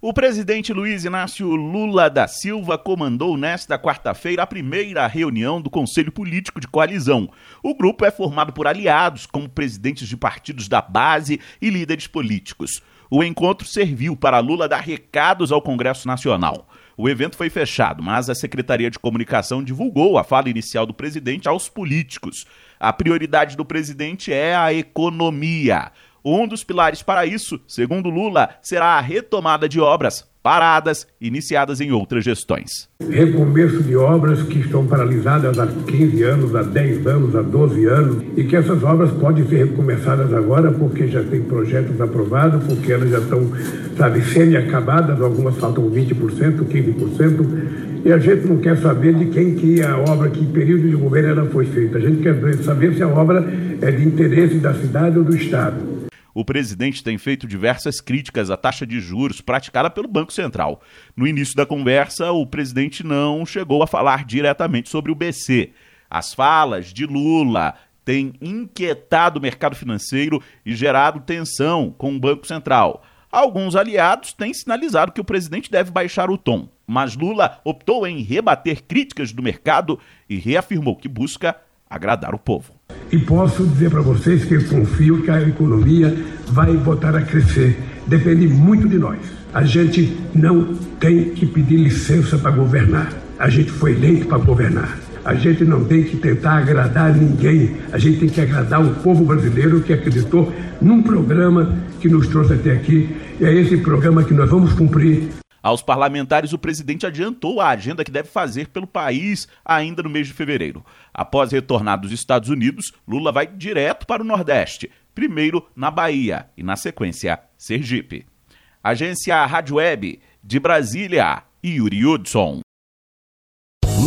O presidente Luiz Inácio Lula da Silva comandou nesta quarta-feira a primeira reunião do Conselho Político de Coalizão. O grupo é formado por aliados, como presidentes de partidos da base e líderes políticos. O encontro serviu para Lula dar recados ao Congresso Nacional. O evento foi fechado, mas a Secretaria de Comunicação divulgou a fala inicial do presidente aos políticos. A prioridade do presidente é a economia. Um dos pilares para isso, segundo Lula, será a retomada de obras paradas iniciadas em outras gestões. Recomeço de obras que estão paralisadas há 15 anos, há 10 anos, há 12 anos, e que essas obras podem ser recomeçadas agora porque já tem projetos aprovados, porque elas já estão, sabe, semi-acabadas, algumas faltam 20%, 15%, e a gente não quer saber de quem que a obra, que período de governo ela foi feita. A gente quer saber se a obra é de interesse da cidade ou do Estado o presidente tem feito diversas críticas à taxa de juros praticada pelo Banco Central. No início da conversa, o presidente não chegou a falar diretamente sobre o BC. As falas de Lula têm inquietado o mercado financeiro e gerado tensão com o Banco Central. Alguns aliados têm sinalizado que o presidente deve baixar o tom, mas Lula optou em rebater críticas do mercado e reafirmou que busca agradar o povo. E posso dizer para vocês que eu confio que a economia vai voltar a crescer. Depende muito de nós. A gente não tem que pedir licença para governar. A gente foi eleito para governar. A gente não tem que tentar agradar ninguém. A gente tem que agradar o povo brasileiro que acreditou num programa que nos trouxe até aqui. E é esse programa que nós vamos cumprir. Aos parlamentares, o presidente adiantou a agenda que deve fazer pelo país ainda no mês de fevereiro. Após retornar dos Estados Unidos, Lula vai direto para o Nordeste, primeiro na Bahia e, na sequência, Sergipe. Agência Rádio Web de Brasília, Yuri Hudson.